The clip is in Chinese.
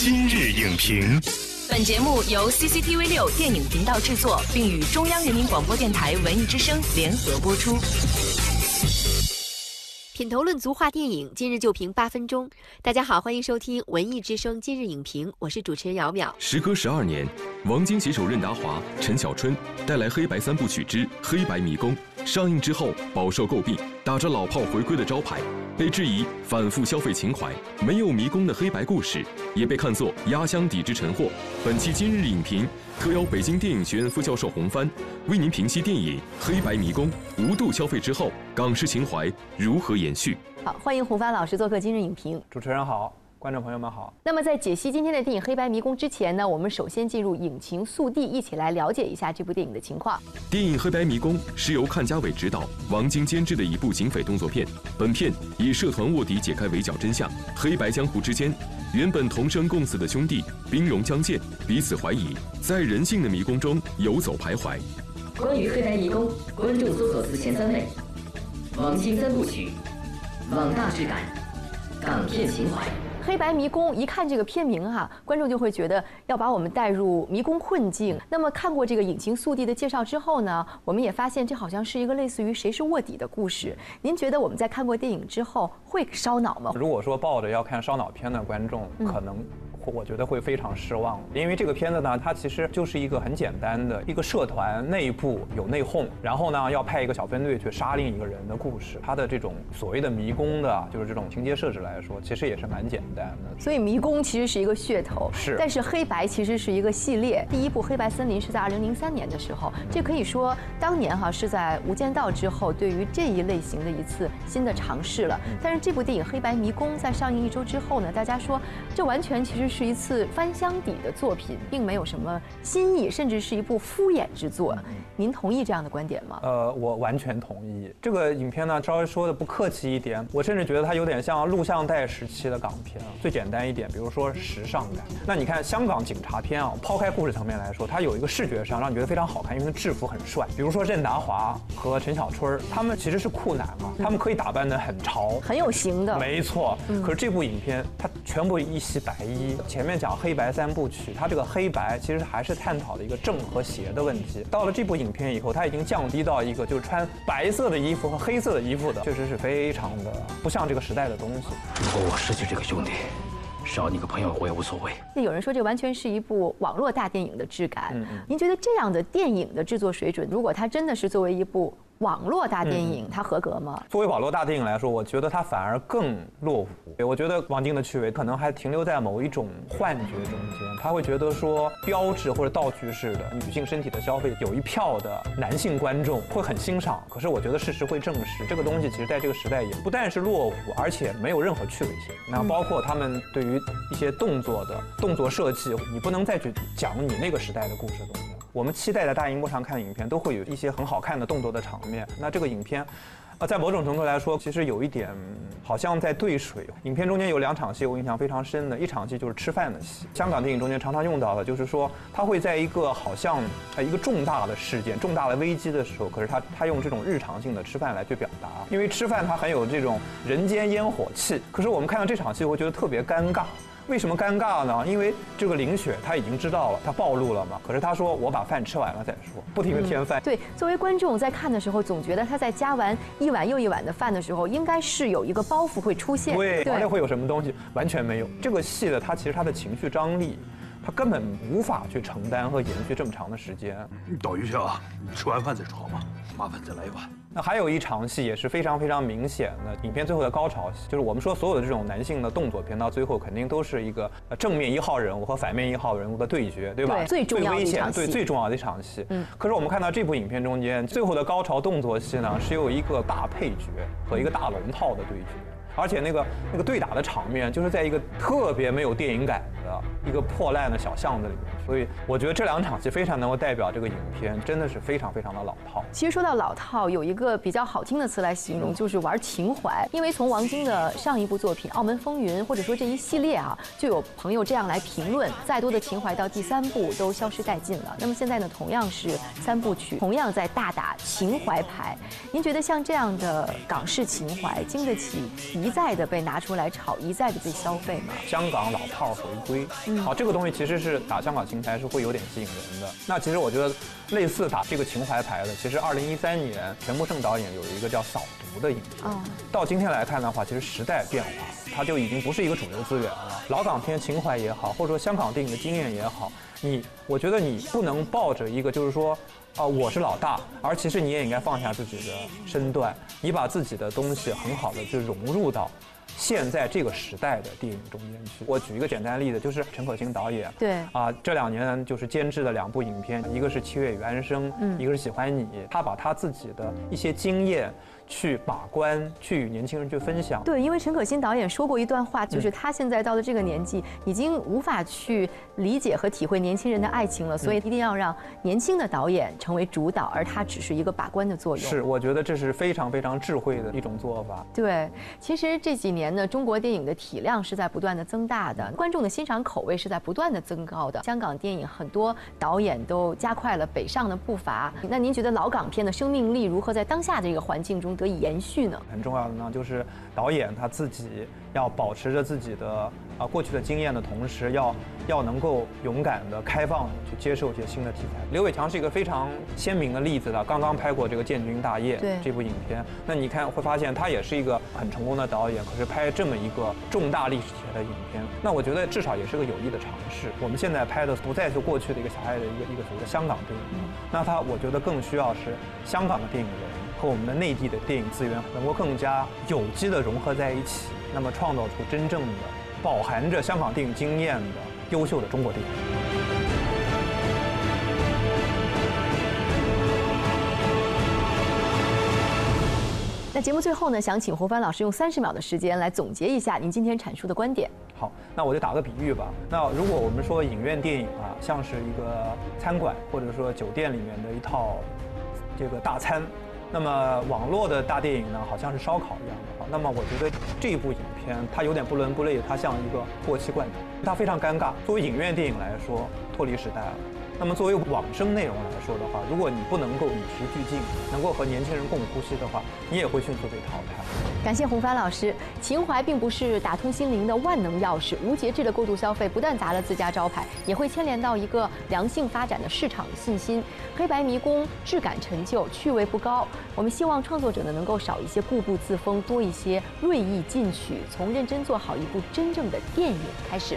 今日影评，本节目由 CCTV 六电影频道制作，并与中央人民广播电台文艺之声联合播出。品头论足话电影，今日就评八分钟。大家好，欢迎收听文艺之声今日影评，我是主持人姚淼。时隔十二年，王晶携手任达华、陈小春带来黑白三部曲之《黑白迷宫》。上映之后饱受诟病，打着老炮回归的招牌，被质疑反复消费情怀，没有迷宫的黑白故事，也被看作压箱底之陈货。本期今日影评特邀北京电影学院副教授洪帆，为您评析电影《黑白迷宫》无度消费之后，港式情怀如何延续。好，欢迎洪帆老师做客今日影评。主持人好。观众朋友们好。那么在解析今天的电影《黑白迷宫》之前呢，我们首先进入影情速递，一起来了解一下这部电影的情况。电影《黑白迷宫》是由阚家伟执导、王晶监制的一部警匪动作片。本片以社团卧底解开围剿真相，黑白江湖之间原本同生共死的兄弟兵戎相见，彼此怀疑，在人性的迷宫中游走徘徊。关于《黑白迷宫》，观众搜索词前三位：王晶三部曲、网大质感、港片情怀。黑白迷宫，一看这个片名哈，观众就会觉得要把我们带入迷宫困境。那么看过这个引擎速递的介绍之后呢，我们也发现这好像是一个类似于谁是卧底的故事。您觉得我们在看过电影之后会烧脑吗？如果说抱着要看烧脑片的观众，可能。我觉得会非常失望，因为这个片子呢，它其实就是一个很简单的一个社团内部有内讧，然后呢要派一个小分队去杀另一个人的故事。它的这种所谓的迷宫的，就是这种情节设置来说，其实也是蛮简单的。所以迷宫其实是一个噱头，是。但是黑白其实是一个系列。第一部《黑白森林》是在二零零三年的时候，这可以说当年哈是在《无间道》之后对于这一类型的一次新的尝试了。但是这部电影《黑白迷宫》在上映一周之后呢，大家说这完全其实是一次翻箱底的作品，并没有什么新意，甚至是一部敷衍之作。您同意这样的观点吗？呃，我完全同意。这个影片呢，稍微说的不客气一点，我甚至觉得它有点像录像带时期的港片。最简单一点，比如说时尚感。那你看香港警察片啊，抛开故事层面来说，它有一个视觉上让你觉得非常好看，因为它制服很帅。比如说任达华和陈小春，他们其实是酷男嘛，他们可以打扮的很潮，很有型的。没错。可是这部影片，它全部一袭白衣，前面讲。黑白三部曲，它这个黑白其实还是探讨了一个正和邪的问题。到了这部影片以后，它已经降低到一个就是穿白色的衣服和黑色的衣服的，确实是非常的不像这个时代的东西。如果我失去这个兄弟，少你个朋友我也无所谓。那有人说这完全是一部网络大电影的质感，您觉得这样的电影的制作水准，如果它真的是作为一部？网络大电影它合格吗？作为网络大电影来说，我觉得它反而更落伍。我觉得王晶的趣味可能还停留在某一种幻觉中间，他会觉得说标志或者道具式的女性身体的消费，有一票的男性观众会很欣赏。可是我觉得事实会证实，这个东西其实在这个时代也不但是落伍，而且没有任何趣味性。那包括他们对于一些动作的动作设计，你不能再去讲你那个时代的故事东西。我们期待在大荧幕上看的影片，都会有一些很好看的动作的场面。那这个影片，呃，在某种程度来说，其实有一点好像在兑水。影片中间有两场戏，我印象非常深的，一场戏就是吃饭的戏。香港电影中间常常用到的，就是说他会在一个好像呃一个重大的事件、重大的危机的时候，可是他他用这种日常性的吃饭来去表达，因为吃饭它很有这种人间烟火气。可是我们看到这场戏，会觉得特别尴尬。为什么尴尬呢？因为这个林雪她已经知道了，她暴露了嘛。可是她说我把饭吃完了再说，不停的添饭。对，作为观众在看的时候，总觉得她在加完一碗又一碗的饭的时候，应该是有一个包袱会出现。对，而且会有什么东西？完全没有。这个戏的她其实她的情绪张力，他根本无法去承担和延续这么长的时间。你等一下啊，你吃完饭再说好吗，麻烦再来一碗。那还有一场戏也是非常非常明显的，影片最后的高潮戏，就是我们说所有的这种男性的动作片，到最后肯定都是一个正面一号人物和反面一号人物的对决，对吧？对，最重要的一场戏。对，最重要的一场戏。嗯。可是我们看到这部影片中间最后的高潮动作戏呢，是有一个大配角和一个大龙套的对决，而且那个那个对打的场面就是在一个特别没有电影感的一个破烂的小巷子里面。所以我觉得这两场戏非常能够代表这个影片，真的是非常非常的老套。其实说到老套，有一个比较好听的词来形容，就是玩情怀。因为从王晶的上一部作品《澳门风云》，或者说这一系列啊，就有朋友这样来评论：再多的情怀到第三部都消失殆尽了。那么现在呢，同样是三部曲，同样在大打情怀牌。您觉得像这样的港式情怀，经得起一再的被拿出来炒，一再的被消费吗？香港老套回归，好，这个东西其实是打香港情怀是会有点吸引人的。那其实我觉得类似打这个情怀牌的，其实二零一三年全木胜导演有一个叫《扫毒》的影片，哦到今天来看的话，其实时代变化，它就已经不是一个主流资源了。老港片情怀也好，或者说香港电影的经验也好，你我觉得你不能抱着一个就是说。啊、我是老大，而其实你也应该放下自己的身段，你把自己的东西很好的就融入到现在这个时代的电影中间去。我举一个简单的例子，就是陈可辛导演，对啊，这两年就是监制的两部影片，一个是《七月与安生》，嗯一个是《喜欢你》。他把他自己的一些经验去把关，去与年轻人去分享。对，因为陈可辛导演说过一段话，就是他现在到了这个年纪，已经无法去理解和体会年轻人的爱情了，所以一定要让年轻的导演成为主导，而他只是一个把关的作用。是，我觉得这是非常非常智慧的一种做法。对，其实这几年呢，中国电影的体量是在不断的增大的，观众的欣赏口味是在不断的增高的。香港电影很多导演都加快了北上的步伐。那您觉得老港片的生命力如何在当下这个环境中得以延续呢？很重要的呢，就是导演他自己要保持着自己的啊过去的经验的同时，要要能够勇敢的、开放的去接受一些新的题材。刘伟强是一个非常鲜明的例子的，刚刚拍过这个《建军大业》这部影片，那你看会发现他也是一个很成功的导演，可是拍这么一个重大历史题材的影片，那我觉得至少也是个有益的尝试。我们现在拍的不再是过去的一个狭隘的一个一个所谓的香港电影了，那他我觉得更需要是香港的电影人。和我们的内地的电影资源能够更加有机的融合在一起，那么创造出真正的饱含着香港电影经验的优秀的中国电影。那节目最后呢，想请胡帆老师用三十秒的时间来总结一下您今天阐述的观点。好，那我就打个比喻吧。那如果我们说影院电影啊，像是一个餐馆或者说酒店里面的一套这个大餐，那么网络的大电影呢，好像是烧烤一样的。那么我觉得这部影片它有点不伦不类，它像一个过期罐头，它非常尴尬。作为影院电影来说，脱离时代了。那么作为网生内容来说的话，如果你不能够与时俱进，能够和年轻人共呼吸的话，你也会迅速被淘汰。感谢洪帆老师。情怀并不是打通心灵的万能钥匙，无节制的过度消费不但砸了自家招牌，也会牵连到一个良性发展的市场信心。黑白迷宫质感陈旧，趣味不高。我们希望创作者呢能够少一些固步自封，多一些锐意进取，从认真做好一部真正的电影开始。